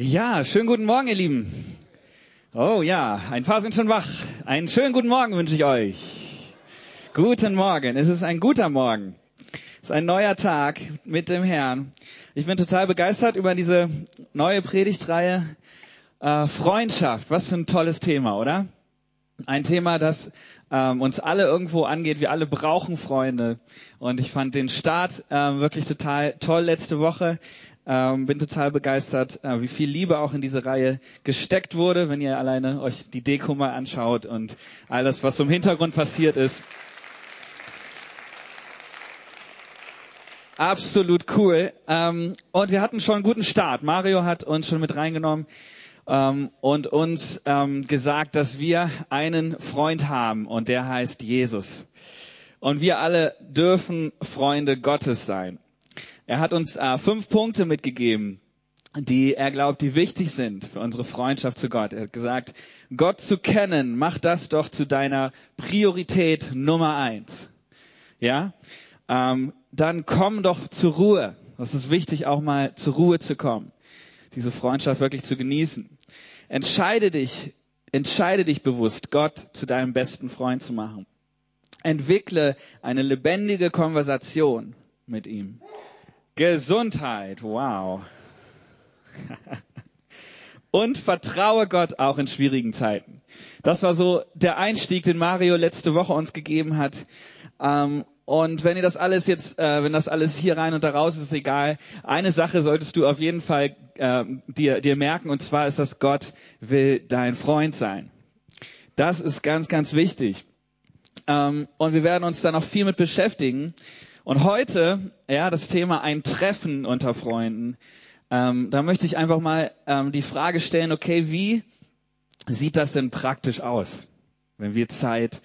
Ja, schönen guten Morgen, ihr Lieben. Oh ja, ein paar sind schon wach. Einen schönen guten Morgen wünsche ich euch. Guten Morgen. Es ist ein guter Morgen. Es ist ein neuer Tag mit dem Herrn. Ich bin total begeistert über diese neue Predigtreihe äh, Freundschaft. Was für ein tolles Thema, oder? Ein Thema, das ähm, uns alle irgendwo angeht. Wir alle brauchen Freunde. Und ich fand den Start äh, wirklich total toll letzte Woche. Ähm, bin total begeistert, äh, wie viel Liebe auch in diese Reihe gesteckt wurde, wenn ihr alleine euch die Deko mal anschaut und all das, was im Hintergrund passiert ist. Absolut cool. Ähm, und wir hatten schon einen guten Start. Mario hat uns schon mit reingenommen ähm, und uns ähm, gesagt, dass wir einen Freund haben und der heißt Jesus. Und wir alle dürfen Freunde Gottes sein. Er hat uns äh, fünf Punkte mitgegeben, die er glaubt, die wichtig sind für unsere Freundschaft zu Gott. Er hat gesagt, Gott zu kennen, mach das doch zu deiner Priorität Nummer eins. Ja, ähm, dann komm doch zur Ruhe. Das ist wichtig, auch mal zur Ruhe zu kommen, diese Freundschaft wirklich zu genießen. Entscheide dich, entscheide dich bewusst, Gott zu deinem besten Freund zu machen. Entwickle eine lebendige Konversation mit ihm. Gesundheit, wow. Und vertraue Gott auch in schwierigen Zeiten. Das war so der Einstieg, den Mario letzte Woche uns gegeben hat. Ähm, und wenn ihr das alles jetzt, äh, wenn das alles hier rein und da raus ist, ist egal. Eine Sache solltest du auf jeden Fall äh, dir, dir merken, und zwar ist, dass Gott will dein Freund sein. Das ist ganz, ganz wichtig. Ähm, und wir werden uns da noch viel mit beschäftigen. Und heute, ja, das Thema ein Treffen unter Freunden. Ähm, da möchte ich einfach mal ähm, die Frage stellen, okay, wie sieht das denn praktisch aus, wenn wir Zeit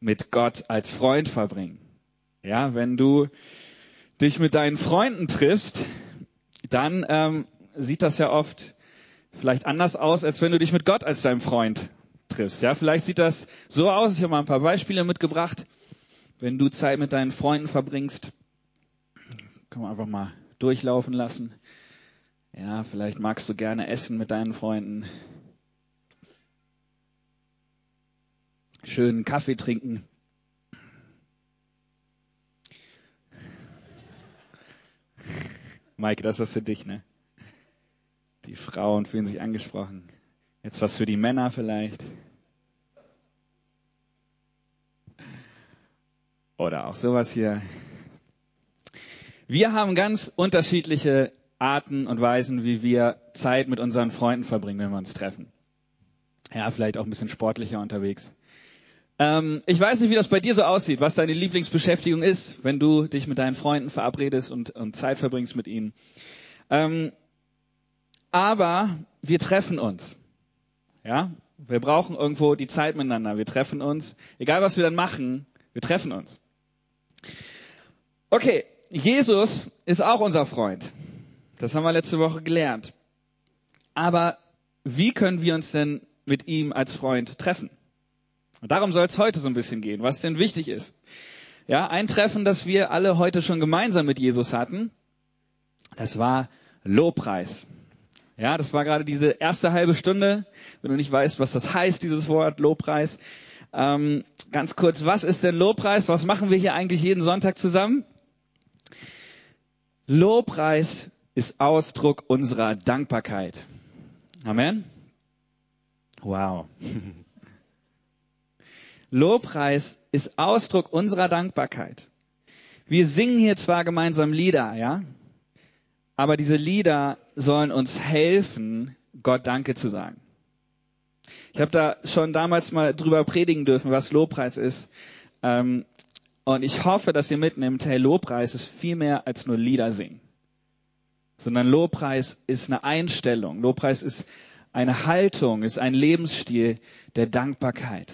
mit Gott als Freund verbringen? Ja, wenn du dich mit deinen Freunden triffst, dann ähm, sieht das ja oft vielleicht anders aus, als wenn du dich mit Gott als deinem Freund triffst. Ja, vielleicht sieht das so aus. Ich habe mal ein paar Beispiele mitgebracht wenn du Zeit mit deinen Freunden verbringst, kann man einfach mal durchlaufen lassen. Ja, vielleicht magst du gerne essen mit deinen Freunden. Schönen Kaffee trinken. Maike, das ist was für dich, ne? Die Frauen fühlen sich angesprochen. Jetzt was für die Männer vielleicht. Oder auch sowas hier. Wir haben ganz unterschiedliche Arten und Weisen, wie wir Zeit mit unseren Freunden verbringen, wenn wir uns treffen. Ja, vielleicht auch ein bisschen sportlicher unterwegs. Ähm, ich weiß nicht, wie das bei dir so aussieht, was deine Lieblingsbeschäftigung ist, wenn du dich mit deinen Freunden verabredest und, und Zeit verbringst mit ihnen. Ähm, aber wir treffen uns. Ja, wir brauchen irgendwo die Zeit miteinander. Wir treffen uns. Egal was wir dann machen, wir treffen uns. Okay, Jesus ist auch unser Freund. Das haben wir letzte Woche gelernt. Aber wie können wir uns denn mit ihm als Freund treffen? Und darum soll es heute so ein bisschen gehen, was denn wichtig ist. Ja, ein Treffen, das wir alle heute schon gemeinsam mit Jesus hatten, das war Lobpreis. Ja, das war gerade diese erste halbe Stunde. Wenn du nicht weißt, was das heißt, dieses Wort Lobpreis. Ähm, ganz kurz, was ist denn Lobpreis? Was machen wir hier eigentlich jeden Sonntag zusammen? Lobpreis ist Ausdruck unserer Dankbarkeit. Amen. Wow. Lobpreis ist Ausdruck unserer Dankbarkeit. Wir singen hier zwar gemeinsam Lieder, ja, aber diese Lieder sollen uns helfen, Gott Danke zu sagen. Ich habe da schon damals mal drüber predigen dürfen, was Lobpreis ist. Ähm, und ich hoffe, dass ihr mitnimmt, hey, Lobpreis ist viel mehr als nur Lieder singen. Sondern Lobpreis ist eine Einstellung. Lobpreis ist eine Haltung, ist ein Lebensstil der Dankbarkeit.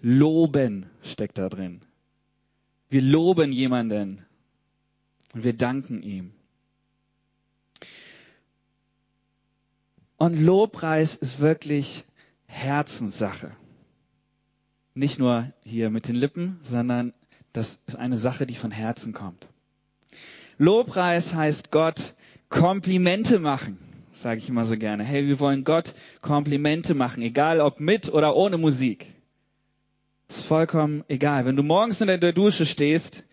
Loben steckt da drin. Wir loben jemanden und wir danken ihm. Und Lobpreis ist wirklich Herzenssache. Nicht nur hier mit den Lippen, sondern das ist eine Sache, die von Herzen kommt. Lobpreis heißt Gott Komplimente machen. sage ich immer so gerne. Hey, wir wollen Gott Komplimente machen, egal ob mit oder ohne Musik. Ist vollkommen egal. Wenn du morgens in der Dusche stehst,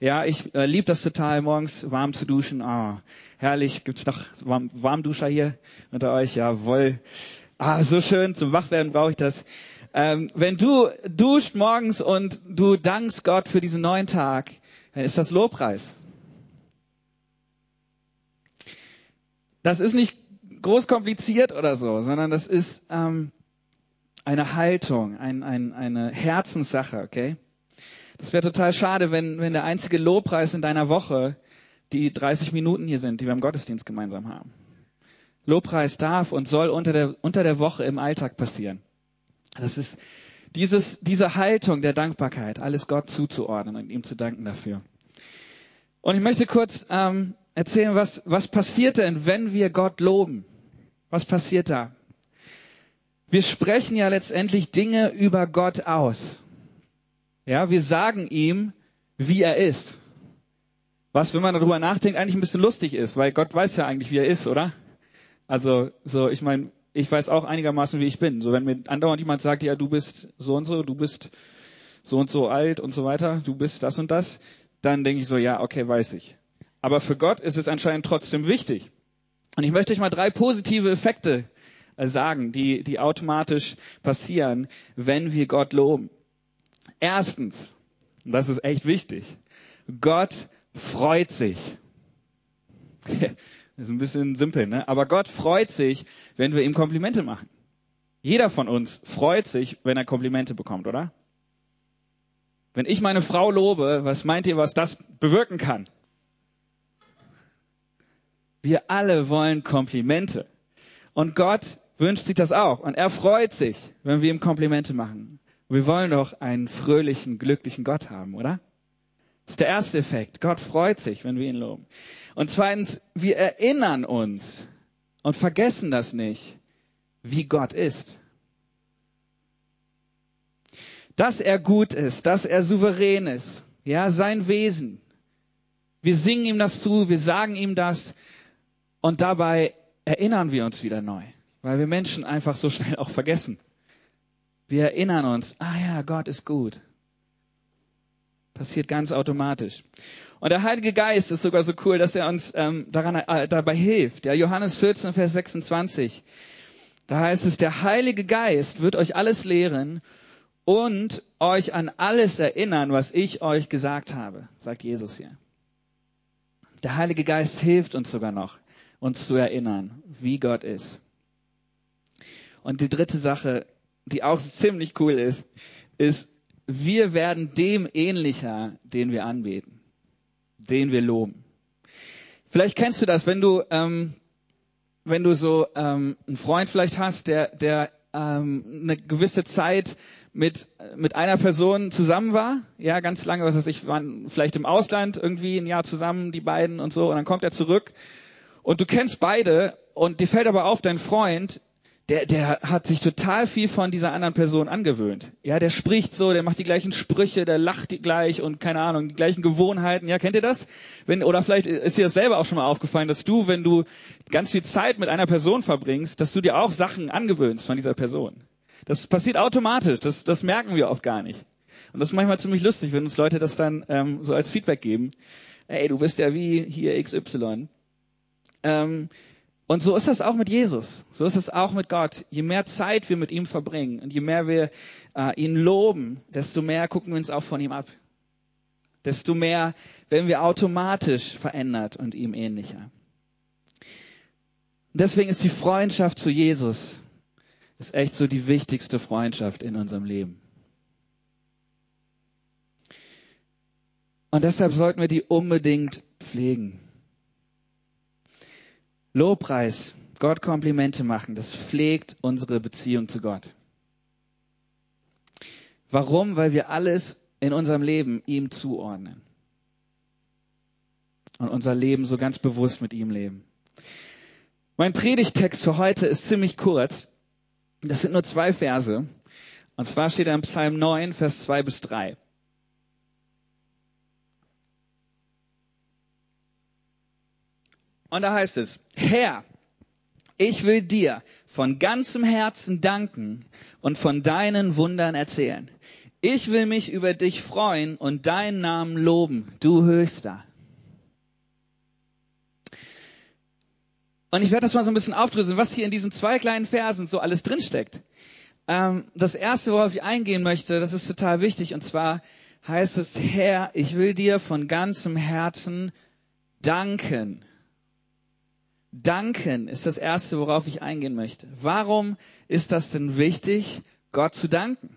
ja, ich äh, liebe das total, morgens warm zu duschen. Ah, herrlich. Gibt's noch warm, Warmduscher hier unter euch? Jawohl. Ah, so schön. Zum Wachwerden brauche ich das. Ähm, wenn du duscht morgens und du dankst Gott für diesen neuen Tag, dann ist das Lobpreis. Das ist nicht groß kompliziert oder so, sondern das ist ähm, eine Haltung, ein, ein, eine Herzenssache, okay? Das wäre total schade, wenn, wenn der einzige Lobpreis in deiner Woche die 30 Minuten hier sind, die wir im Gottesdienst gemeinsam haben. Lobpreis darf und soll unter der, unter der Woche im Alltag passieren. Das ist dieses, diese Haltung der Dankbarkeit, alles Gott zuzuordnen und ihm zu danken dafür. Und ich möchte kurz ähm, erzählen, was, was passiert denn, wenn wir Gott loben? Was passiert da? Wir sprechen ja letztendlich Dinge über Gott aus. Ja, wir sagen ihm, wie er ist. Was, wenn man darüber nachdenkt, eigentlich ein bisschen lustig ist, weil Gott weiß ja eigentlich, wie er ist, oder? Also, so, ich meine, ich weiß auch einigermaßen, wie ich bin. So, wenn mir andauernd jemand sagt, ja, du bist so und so, du bist so und so alt und so weiter, du bist das und das, dann denke ich so, ja, okay, weiß ich. Aber für Gott ist es anscheinend trotzdem wichtig. Und ich möchte euch mal drei positive Effekte äh, sagen, die, die automatisch passieren, wenn wir Gott loben. Erstens, und das ist echt wichtig, Gott freut sich. Das ist ein bisschen simpel, ne? Aber Gott freut sich, wenn wir ihm Komplimente machen. Jeder von uns freut sich, wenn er Komplimente bekommt, oder? Wenn ich meine Frau lobe, was meint ihr, was das bewirken kann? Wir alle wollen Komplimente. Und Gott wünscht sich das auch. Und er freut sich, wenn wir ihm Komplimente machen. Wir wollen doch einen fröhlichen, glücklichen Gott haben, oder? Das ist der erste Effekt. Gott freut sich, wenn wir ihn loben. Und zweitens, wir erinnern uns und vergessen das nicht, wie Gott ist. Dass er gut ist, dass er souverän ist, ja, sein Wesen. Wir singen ihm das zu, wir sagen ihm das und dabei erinnern wir uns wieder neu, weil wir Menschen einfach so schnell auch vergessen. Wir erinnern uns, ah ja, Gott ist gut. Passiert ganz automatisch. Und der Heilige Geist ist sogar so cool, dass er uns ähm, daran, äh, dabei hilft. Ja, Johannes 14, Vers 26. Da heißt es, der Heilige Geist wird euch alles lehren und euch an alles erinnern, was ich euch gesagt habe, sagt Jesus hier. Der Heilige Geist hilft uns sogar noch, uns zu erinnern, wie Gott ist. Und die dritte Sache, die auch ziemlich cool ist, ist, wir werden dem ähnlicher, den wir anbeten, den wir loben. Vielleicht kennst du das, wenn du, ähm, wenn du so ähm, einen Freund vielleicht hast, der, der ähm, eine gewisse Zeit mit mit einer Person zusammen war, ja, ganz lange, was weiß ich, waren vielleicht im Ausland irgendwie ein Jahr zusammen, die beiden und so, und dann kommt er zurück und du kennst beide und dir fällt aber auf, dein Freund der, der hat sich total viel von dieser anderen Person angewöhnt. Ja, der spricht so, der macht die gleichen Sprüche, der lacht gleich und keine Ahnung, die gleichen Gewohnheiten. Ja, kennt ihr das? Wenn, oder vielleicht ist dir das selber auch schon mal aufgefallen, dass du, wenn du ganz viel Zeit mit einer Person verbringst, dass du dir auch Sachen angewöhnst von dieser Person. Das passiert automatisch, das, das merken wir oft gar nicht. Und das ist manchmal ziemlich lustig, wenn uns Leute das dann ähm, so als Feedback geben. Ey, du bist ja wie hier XY. Ähm, und so ist das auch mit Jesus. So ist es auch mit Gott. Je mehr Zeit wir mit ihm verbringen und je mehr wir äh, ihn loben, desto mehr gucken wir uns auch von ihm ab. Desto mehr werden wir automatisch verändert und ihm ähnlicher. Deswegen ist die Freundschaft zu Jesus ist echt so die wichtigste Freundschaft in unserem Leben. Und deshalb sollten wir die unbedingt pflegen. Lobpreis, Gott Komplimente machen, das pflegt unsere Beziehung zu Gott. Warum? Weil wir alles in unserem Leben ihm zuordnen. Und unser Leben so ganz bewusst mit ihm leben. Mein Predigtext für heute ist ziemlich kurz. Das sind nur zwei Verse. Und zwar steht er im Psalm 9, Vers 2 bis 3. Und da heißt es, Herr, Ich will dir von ganzem Herzen danken und von deinen Wundern erzählen. Ich will mich über dich freuen und deinen Namen loben, du Höchster. Und ich werde das mal so ein bisschen aufdröseln, was hier in diesen zwei kleinen Versen so alles drinsteckt. Ähm, das erste, worauf ich eingehen möchte, das ist total wichtig, und zwar heißt es, Herr, ich will dir von ganzem Herzen danken. Danken ist das erste, worauf ich eingehen möchte. Warum ist das denn wichtig, Gott zu danken?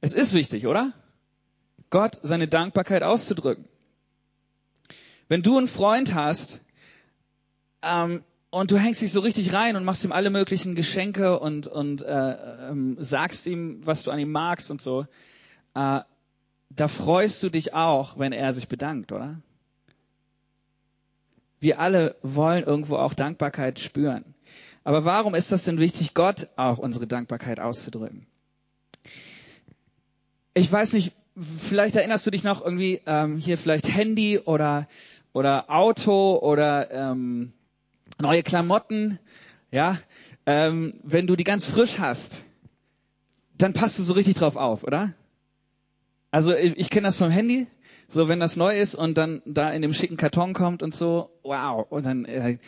Es ist wichtig, oder? Gott seine Dankbarkeit auszudrücken. Wenn du einen Freund hast, ähm, und du hängst dich so richtig rein und machst ihm alle möglichen Geschenke und, und äh, ähm, sagst ihm, was du an ihm magst und so, äh, da freust du dich auch, wenn er sich bedankt, oder? Wir alle wollen irgendwo auch Dankbarkeit spüren. Aber warum ist das denn wichtig, Gott auch unsere Dankbarkeit auszudrücken? Ich weiß nicht, vielleicht erinnerst du dich noch irgendwie ähm, hier vielleicht Handy oder oder Auto oder ähm, neue Klamotten, ja, ähm, wenn du die ganz frisch hast, dann passt du so richtig drauf auf, oder? Also ich, ich kenne das vom Handy, so wenn das neu ist und dann da in dem schicken Karton kommt und so, wow, und dann äh,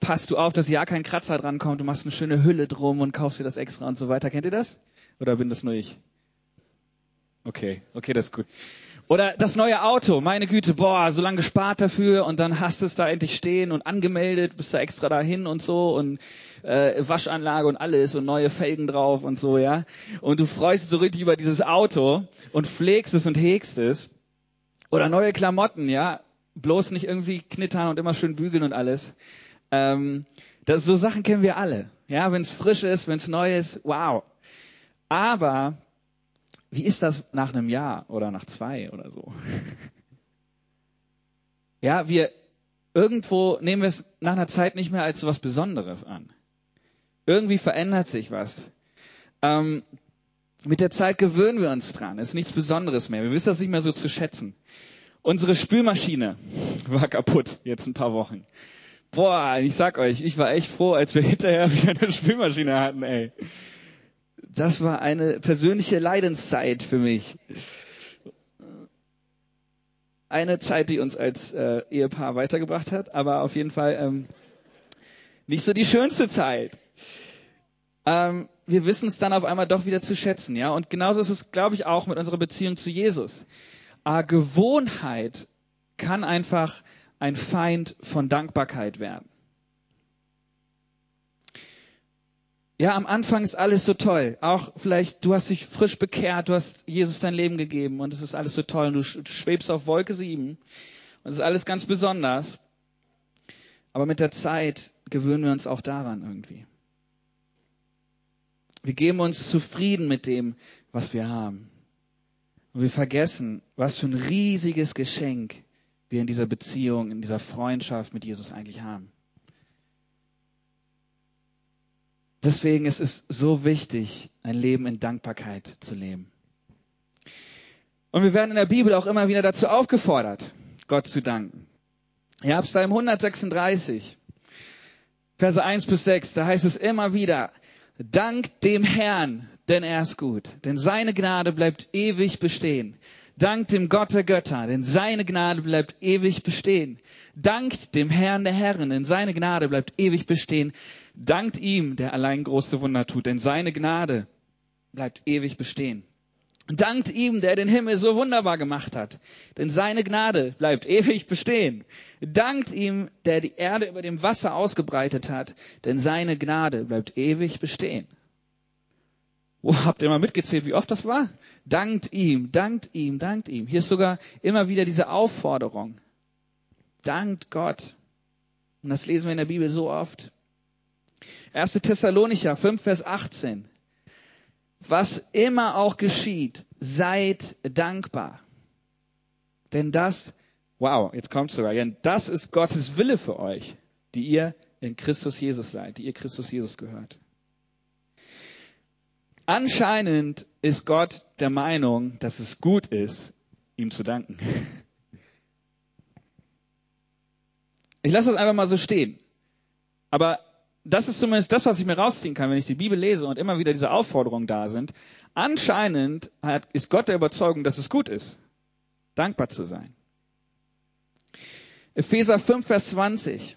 passt du auf, dass ja kein Kratzer dran kommt, du machst eine schöne Hülle drum und kaufst dir das extra und so weiter. Kennt ihr das? Oder bin das nur ich? Okay, okay, das ist gut. Oder das neue Auto, meine Güte, boah, so lange gespart dafür und dann hast du es da endlich stehen und angemeldet, bist da extra dahin und so und äh, Waschanlage und alles und neue Felgen drauf und so, ja. Und du freust dich so richtig über dieses Auto und pflegst es und hegst es. Oder neue Klamotten, ja. Bloß nicht irgendwie knittern und immer schön bügeln und alles. Ähm, das, so Sachen kennen wir alle. Ja, wenn es frisch ist, wenn es neu ist, wow. Aber wie ist das nach einem Jahr oder nach zwei oder so? ja, wir irgendwo nehmen wir es nach einer Zeit nicht mehr als so was Besonderes an. Irgendwie verändert sich was. Ähm, mit der Zeit gewöhnen wir uns dran. Es ist nichts Besonderes mehr. Wir wissen das nicht mehr so zu schätzen. Unsere Spülmaschine war kaputt, jetzt ein paar Wochen. Boah, ich sag euch, ich war echt froh, als wir hinterher wieder eine Spülmaschine hatten, ey das war eine persönliche Leidenszeit für mich. Eine Zeit, die uns als äh, Ehepaar weitergebracht hat, aber auf jeden Fall ähm, nicht so die schönste Zeit. Ähm, wir wissen es dann auf einmal doch wieder zu schätzen, ja. Und genauso ist es, glaube ich, auch mit unserer Beziehung zu Jesus. Äh, Gewohnheit kann einfach ein Feind von Dankbarkeit werden. Ja, am Anfang ist alles so toll. Auch vielleicht, du hast dich frisch bekehrt, du hast Jesus dein Leben gegeben und es ist alles so toll und du schwebst auf Wolke sieben und es ist alles ganz besonders. Aber mit der Zeit gewöhnen wir uns auch daran irgendwie. Wir geben uns zufrieden mit dem, was wir haben. Und wir vergessen, was für ein riesiges Geschenk wir in dieser Beziehung, in dieser Freundschaft mit Jesus eigentlich haben. Deswegen ist es so wichtig, ein Leben in Dankbarkeit zu leben. Und wir werden in der Bibel auch immer wieder dazu aufgefordert, Gott zu danken. Ja, Psalm 136, Verse 1 bis 6, da heißt es immer wieder, Dank dem Herrn, denn er ist gut, denn seine Gnade bleibt ewig bestehen. Dank dem Gott der Götter, denn seine Gnade bleibt ewig bestehen. Dankt dem Herrn der Herren, denn seine Gnade bleibt ewig bestehen. Dankt ihm, der allein große Wunder tut, denn seine Gnade bleibt ewig bestehen. Dankt ihm, der den Himmel so wunderbar gemacht hat, denn seine Gnade bleibt ewig bestehen. Dankt ihm, der die Erde über dem Wasser ausgebreitet hat, denn seine Gnade bleibt ewig bestehen. Oh, habt ihr mal mitgezählt, wie oft das war? Dankt ihm, dankt ihm, dankt ihm. Hier ist sogar immer wieder diese Aufforderung. Dankt Gott. Und das lesen wir in der Bibel so oft. 1. Thessalonicher 5, Vers 18. Was immer auch geschieht, seid dankbar. Denn das, wow, jetzt kommt sogar, denn das ist Gottes Wille für euch, die ihr in Christus Jesus seid, die ihr Christus Jesus gehört. Anscheinend ist Gott der Meinung, dass es gut ist, ihm zu danken. Ich lasse das einfach mal so stehen. Aber das ist zumindest das, was ich mir rausziehen kann, wenn ich die Bibel lese und immer wieder diese Aufforderungen da sind. Anscheinend hat, ist Gott der Überzeugung, dass es gut ist, dankbar zu sein. Epheser 5, Vers 20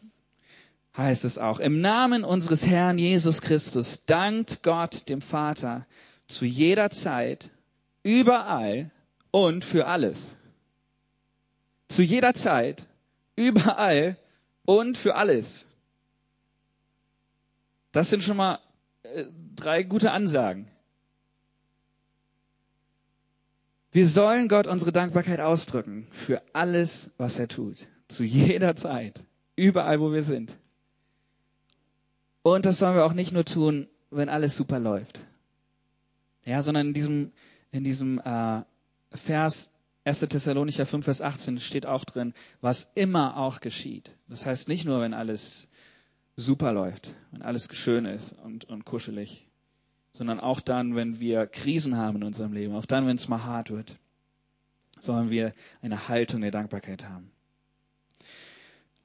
heißt es auch. Im Namen unseres Herrn Jesus Christus dankt Gott dem Vater zu jeder Zeit, überall und für alles. Zu jeder Zeit, überall und für alles. Das sind schon mal äh, drei gute Ansagen. Wir sollen Gott unsere Dankbarkeit ausdrücken für alles, was er tut. Zu jeder Zeit. Überall, wo wir sind. Und das sollen wir auch nicht nur tun, wenn alles super läuft. Ja, sondern in diesem, in diesem äh, Vers 1. Thessalonicher 5, Vers 18 steht auch drin, was immer auch geschieht. Das heißt nicht nur, wenn alles super läuft, wenn alles schön ist und, und kuschelig, sondern auch dann, wenn wir Krisen haben in unserem Leben, auch dann, wenn es mal hart wird, sollen wir eine Haltung der Dankbarkeit haben.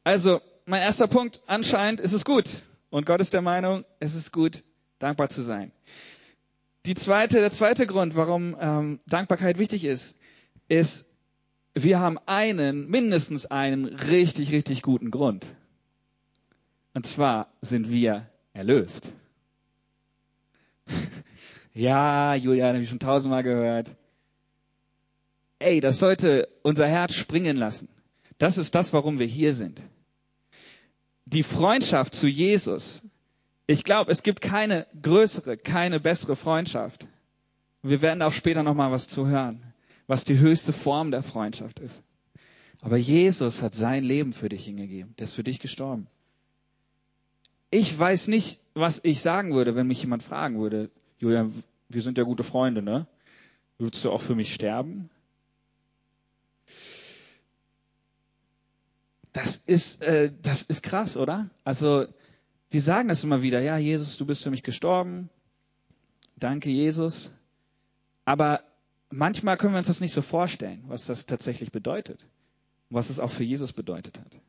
Also, mein erster Punkt, anscheinend ist es gut. Und Gott ist der Meinung, es ist gut, dankbar zu sein. Die zweite, der zweite Grund, warum ähm, Dankbarkeit wichtig ist, ist, wir haben einen, mindestens einen richtig, richtig guten Grund. Und zwar sind wir erlöst. ja, Julian, habe ich schon tausendmal gehört. Ey, das sollte unser Herz springen lassen. Das ist das, warum wir hier sind. Die Freundschaft zu Jesus. Ich glaube, es gibt keine größere, keine bessere Freundschaft. Wir werden auch später noch mal was zu hören, was die höchste Form der Freundschaft ist. Aber Jesus hat sein Leben für dich hingegeben. Der ist für dich gestorben. Ich weiß nicht, was ich sagen würde, wenn mich jemand fragen würde, Julian, wir sind ja gute Freunde, ne? Würdest du auch für mich sterben? Das ist, äh, das ist krass, oder? Also, wir sagen das immer wieder, ja, Jesus, du bist für mich gestorben. Danke, Jesus. Aber manchmal können wir uns das nicht so vorstellen, was das tatsächlich bedeutet. Was es auch für Jesus bedeutet hat.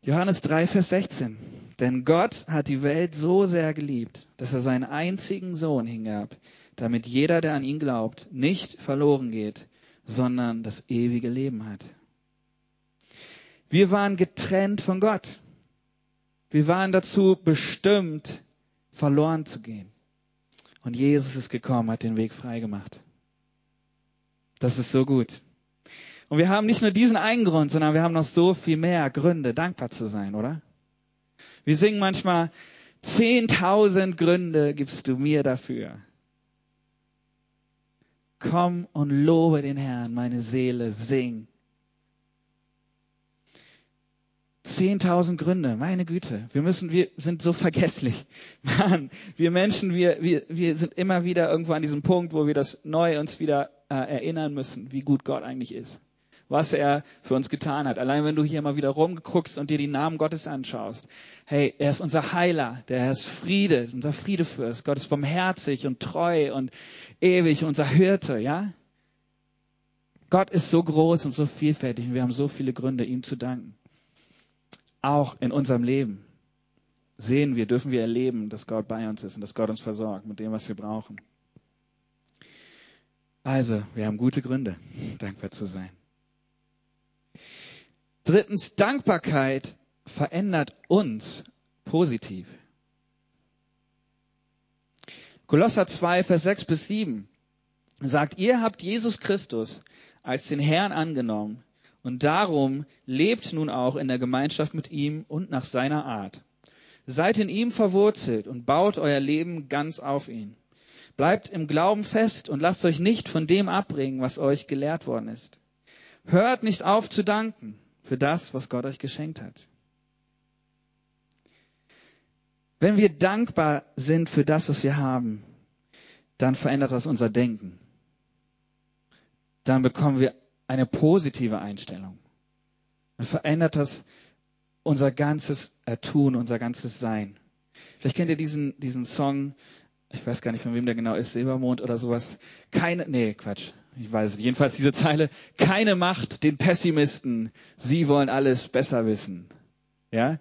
Johannes 3, Vers 16. Denn Gott hat die Welt so sehr geliebt, dass er seinen einzigen Sohn hingab, damit jeder, der an ihn glaubt, nicht verloren geht, sondern das ewige Leben hat. Wir waren getrennt von Gott. Wir waren dazu bestimmt, verloren zu gehen. Und Jesus ist gekommen, hat den Weg freigemacht. Das ist so gut. Und wir haben nicht nur diesen einen Grund, sondern wir haben noch so viel mehr Gründe, dankbar zu sein, oder? Wir singen manchmal, zehntausend Gründe gibst du mir dafür. Komm und lobe den Herrn, meine Seele, sing. Zehntausend Gründe, meine Güte. Wir müssen, wir sind so vergesslich. Mann, wir Menschen, wir, wir, wir sind immer wieder irgendwo an diesem Punkt, wo wir das neu uns wieder äh, erinnern müssen, wie gut Gott eigentlich ist was er für uns getan hat. Allein wenn du hier mal wieder rumguckst und dir die Namen Gottes anschaust. Hey, er ist unser Heiler, der ist Friede, unser Friedefürst. Gott ist barmherzig und treu und ewig, unser Hirte, ja? Gott ist so groß und so vielfältig und wir haben so viele Gründe, ihm zu danken. Auch in unserem Leben sehen wir, dürfen wir erleben, dass Gott bei uns ist und dass Gott uns versorgt mit dem, was wir brauchen. Also, wir haben gute Gründe, dankbar zu sein. Drittens, Dankbarkeit verändert uns positiv. Kolosser 2, Vers 6 bis 7 sagt, ihr habt Jesus Christus als den Herrn angenommen und darum lebt nun auch in der Gemeinschaft mit ihm und nach seiner Art. Seid in ihm verwurzelt und baut euer Leben ganz auf ihn. Bleibt im Glauben fest und lasst euch nicht von dem abbringen, was euch gelehrt worden ist. Hört nicht auf zu danken für das, was Gott euch geschenkt hat. Wenn wir dankbar sind für das, was wir haben, dann verändert das unser Denken. Dann bekommen wir eine positive Einstellung. Dann verändert das unser ganzes Tun, unser ganzes Sein. Vielleicht kennt ihr diesen, diesen Song, ich weiß gar nicht, von wem der genau ist, Silbermond oder sowas. Keine, nee, Quatsch ich weiß es, jedenfalls diese Zeile, keine Macht den Pessimisten, sie wollen alles besser wissen. Ja?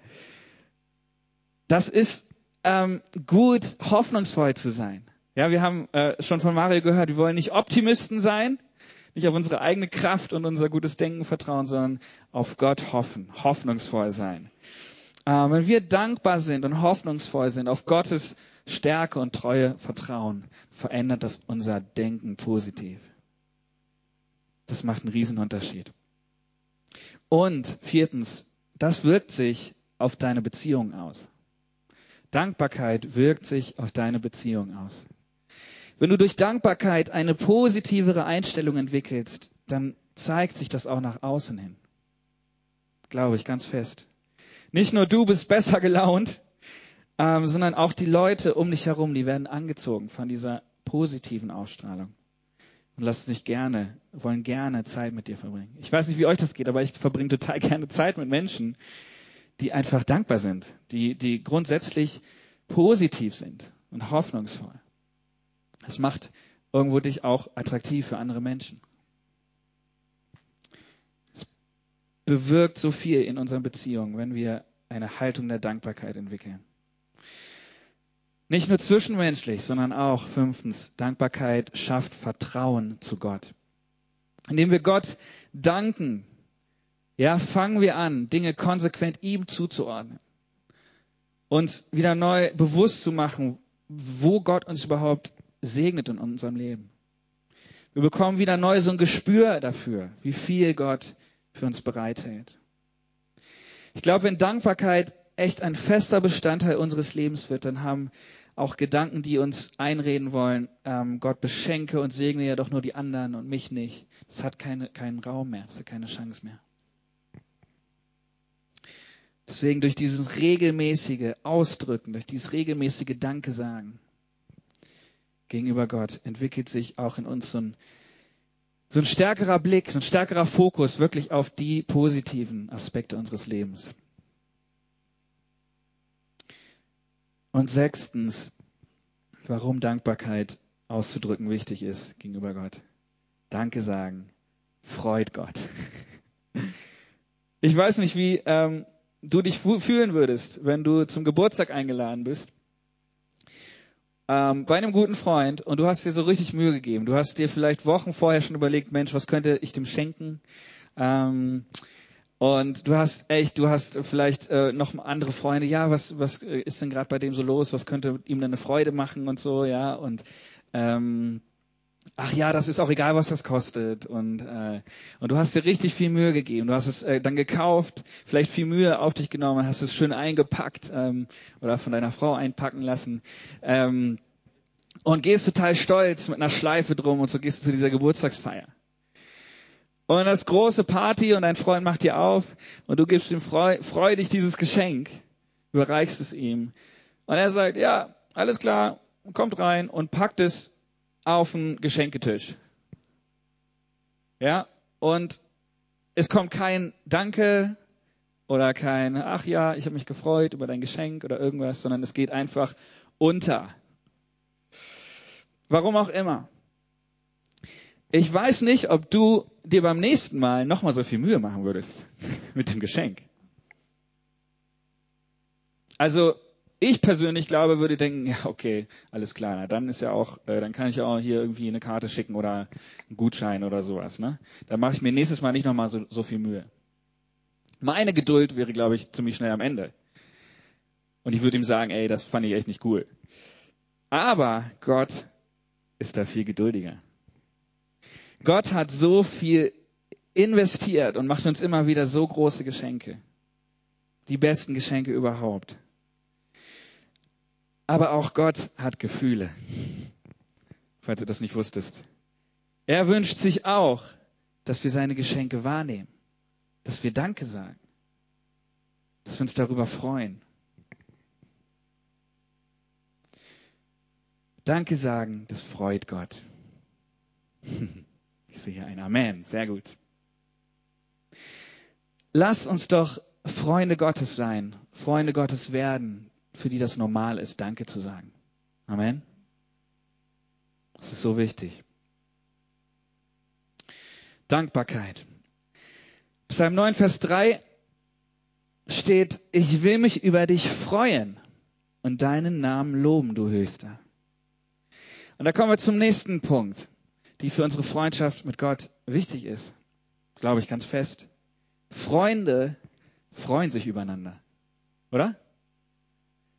Das ist ähm, gut, hoffnungsvoll zu sein. Ja, wir haben äh, schon von Mario gehört, wir wollen nicht Optimisten sein, nicht auf unsere eigene Kraft und unser gutes Denken vertrauen, sondern auf Gott hoffen, hoffnungsvoll sein. Äh, wenn wir dankbar sind und hoffnungsvoll sind, auf Gottes Stärke und Treue vertrauen, verändert das unser Denken positiv. Das macht einen Riesenunterschied. Und viertens, das wirkt sich auf deine Beziehung aus. Dankbarkeit wirkt sich auf deine Beziehung aus. Wenn du durch Dankbarkeit eine positivere Einstellung entwickelst, dann zeigt sich das auch nach außen hin. Glaube ich ganz fest. Nicht nur du bist besser gelaunt, ähm, sondern auch die Leute um dich herum, die werden angezogen von dieser positiven Ausstrahlung und lassen sich gerne, wollen gerne Zeit mit dir verbringen. Ich weiß nicht, wie euch das geht, aber ich verbringe total gerne Zeit mit Menschen, die einfach dankbar sind, die, die grundsätzlich positiv sind und hoffnungsvoll. Das macht irgendwo dich auch attraktiv für andere Menschen. Es bewirkt so viel in unseren Beziehungen, wenn wir eine Haltung der Dankbarkeit entwickeln. Nicht nur zwischenmenschlich, sondern auch fünftens, Dankbarkeit schafft Vertrauen zu Gott. Indem wir Gott danken, ja, fangen wir an, Dinge konsequent ihm zuzuordnen. Uns wieder neu bewusst zu machen, wo Gott uns überhaupt segnet in unserem Leben. Wir bekommen wieder neu so ein Gespür dafür, wie viel Gott für uns bereithält. Ich glaube, wenn Dankbarkeit echt ein fester Bestandteil unseres Lebens wird, dann haben auch Gedanken, die uns einreden wollen, ähm, Gott beschenke und segne ja doch nur die anderen und mich nicht. Das hat keine, keinen Raum mehr, das hat keine Chance mehr. Deswegen durch dieses regelmäßige Ausdrücken, durch dieses regelmäßige Danke sagen gegenüber Gott entwickelt sich auch in uns so ein, so ein stärkerer Blick, so ein stärkerer Fokus wirklich auf die positiven Aspekte unseres Lebens. Und sechstens, warum Dankbarkeit auszudrücken wichtig ist gegenüber Gott. Danke sagen freut Gott. Ich weiß nicht, wie ähm, du dich fühlen würdest, wenn du zum Geburtstag eingeladen bist ähm, bei einem guten Freund und du hast dir so richtig Mühe gegeben. Du hast dir vielleicht Wochen vorher schon überlegt, Mensch, was könnte ich dem schenken? Ähm, und du hast echt, du hast vielleicht äh, noch andere Freunde. Ja, was was äh, ist denn gerade bei dem so los? Was könnte ihm denn eine Freude machen und so, ja? Und ähm, ach ja, das ist auch egal, was das kostet. Und, äh, und du hast dir richtig viel Mühe gegeben. Du hast es äh, dann gekauft, vielleicht viel Mühe auf dich genommen, hast es schön eingepackt ähm, oder von deiner Frau einpacken lassen. Ähm, und gehst total stolz mit einer Schleife drum und so gehst du zu dieser Geburtstagsfeier. Und das große Party und dein Freund macht dir auf und du gibst ihm freu freudig dieses Geschenk, überreichst es ihm. Und er sagt, ja, alles klar, kommt rein und packt es auf den Geschenketisch. Ja, und es kommt kein Danke oder kein Ach ja, ich habe mich gefreut über dein Geschenk oder irgendwas, sondern es geht einfach unter. Warum auch immer. Ich weiß nicht, ob du dir beim nächsten Mal nochmal so viel Mühe machen würdest mit dem Geschenk. Also ich persönlich glaube, würde denken, ja, okay, alles klar, na, dann ist ja auch, äh, dann kann ich ja auch hier irgendwie eine Karte schicken oder einen Gutschein oder sowas, ne? Da mache ich mir nächstes Mal nicht nochmal so, so viel Mühe. Meine Geduld wäre, glaube ich, ziemlich schnell am Ende. Und ich würde ihm sagen, ey, das fand ich echt nicht cool. Aber Gott ist da viel geduldiger. Gott hat so viel investiert und macht uns immer wieder so große Geschenke. Die besten Geschenke überhaupt. Aber auch Gott hat Gefühle, falls du das nicht wusstest. Er wünscht sich auch, dass wir seine Geschenke wahrnehmen, dass wir Danke sagen, dass wir uns darüber freuen. Danke sagen, das freut Gott. Ich sehe hier ein Amen. Sehr gut. Lasst uns doch Freunde Gottes sein, Freunde Gottes werden, für die das normal ist, Danke zu sagen. Amen. Das ist so wichtig. Dankbarkeit. Psalm 9, Vers 3 steht, ich will mich über dich freuen. und deinen Namen loben, du Höchster. Und da kommen wir zum nächsten Punkt, die für unsere Freundschaft mit Gott wichtig ist. Glaube ich ganz fest. Freunde freuen sich übereinander. Oder?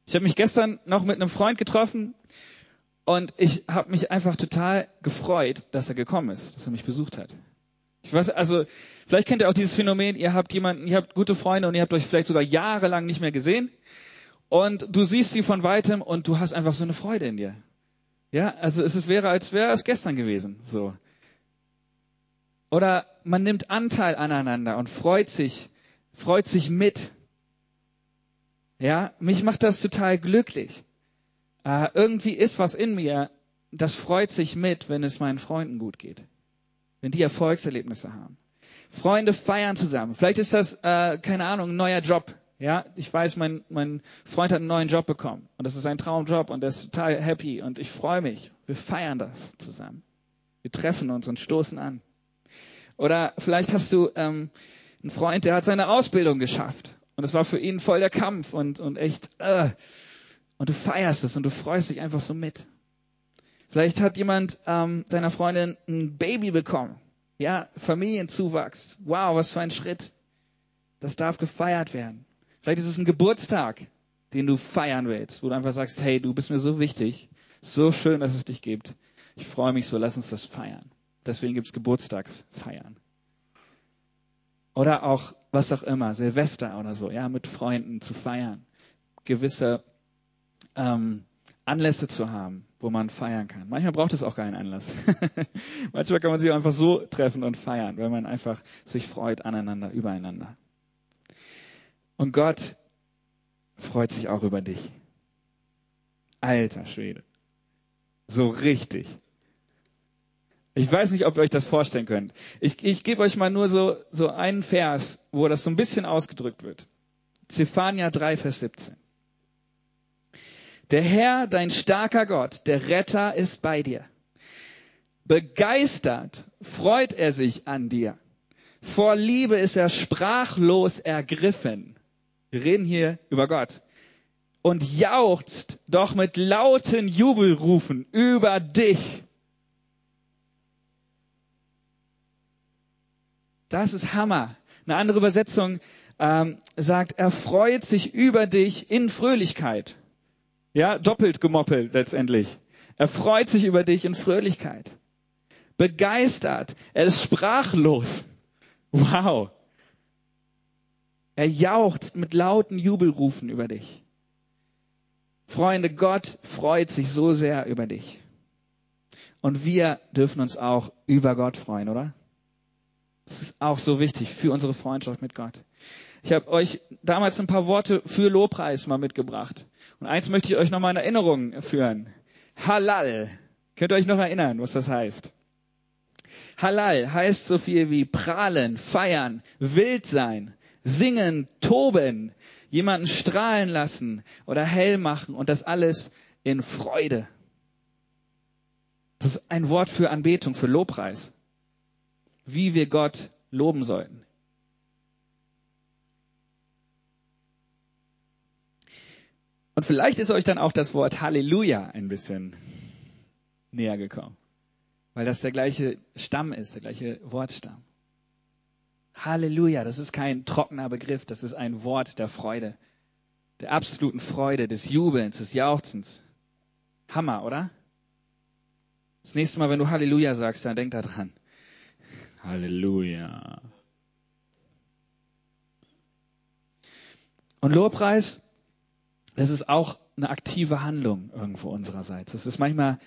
Ich habe mich gestern noch mit einem Freund getroffen und ich habe mich einfach total gefreut, dass er gekommen ist, dass er mich besucht hat. Ich weiß, also vielleicht kennt ihr auch dieses Phänomen, ihr habt jemanden, ihr habt gute Freunde und ihr habt euch vielleicht sogar jahrelang nicht mehr gesehen und du siehst sie von weitem und du hast einfach so eine Freude in dir. Ja, also es ist, wäre, als wäre es gestern gewesen, so. Oder man nimmt Anteil aneinander und freut sich, freut sich mit. Ja, mich macht das total glücklich. Äh, irgendwie ist was in mir, das freut sich mit, wenn es meinen Freunden gut geht. Wenn die Erfolgserlebnisse haben. Freunde feiern zusammen. Vielleicht ist das, äh, keine Ahnung, ein neuer Job. Ja, ich weiß, mein, mein Freund hat einen neuen Job bekommen und das ist ein Traumjob und er ist total happy und ich freue mich. Wir feiern das zusammen. Wir treffen uns und stoßen an. Oder vielleicht hast du ähm, einen Freund, der hat seine Ausbildung geschafft und es war für ihn voll der Kampf und, und echt, äh, und du feierst es und du freust dich einfach so mit. Vielleicht hat jemand ähm, deiner Freundin ein Baby bekommen. Ja, Familienzuwachs. Wow, was für ein Schritt. Das darf gefeiert werden. Vielleicht ist es ein Geburtstag, den du feiern willst, wo du einfach sagst, hey, du bist mir so wichtig, so schön, dass es dich gibt. Ich freue mich so, lass uns das feiern. Deswegen gibt's Geburtstagsfeiern. Oder auch, was auch immer, Silvester oder so, ja, mit Freunden zu feiern. Gewisse ähm, Anlässe zu haben, wo man feiern kann. Manchmal braucht es auch keinen Anlass. Manchmal kann man sich einfach so treffen und feiern, weil man einfach sich freut aneinander, übereinander. Und Gott freut sich auch über dich. Alter Schwede. So richtig. Ich weiß nicht, ob ihr euch das vorstellen könnt. Ich, ich gebe euch mal nur so, so einen Vers, wo das so ein bisschen ausgedrückt wird. Zephania 3, Vers 17. Der Herr, dein starker Gott, der Retter ist bei dir. Begeistert freut er sich an dir. Vor Liebe ist er sprachlos ergriffen. Wir reden hier über Gott. Und jauchzt doch mit lauten Jubelrufen über dich. Das ist Hammer. Eine andere Übersetzung ähm, sagt, er freut sich über dich in Fröhlichkeit. Ja, doppelt gemoppelt letztendlich. Er freut sich über dich in Fröhlichkeit. Begeistert. Er ist sprachlos. Wow. Er jauchzt mit lauten Jubelrufen über dich. Freunde, Gott freut sich so sehr über dich. Und wir dürfen uns auch über Gott freuen, oder? Das ist auch so wichtig für unsere Freundschaft mit Gott. Ich habe euch damals ein paar Worte für Lobpreis mal mitgebracht. Und eins möchte ich euch nochmal in Erinnerung führen. Halal. Könnt ihr euch noch erinnern, was das heißt? Halal heißt so viel wie prahlen, feiern, wild sein, singen, toben, jemanden strahlen lassen oder hell machen und das alles in Freude. Das ist ein Wort für Anbetung, für Lobpreis. Wie wir Gott loben sollten. Und vielleicht ist euch dann auch das Wort Halleluja ein bisschen näher gekommen. Weil das der gleiche Stamm ist, der gleiche Wortstamm. Halleluja, das ist kein trockener Begriff, das ist ein Wort der Freude, der absoluten Freude, des Jubelns, des Jauchzens. Hammer, oder? Das nächste Mal, wenn du Halleluja sagst, dann denk da dran. Halleluja. Und Lobpreis, das ist auch eine aktive Handlung irgendwo unsererseits. Das ist manchmal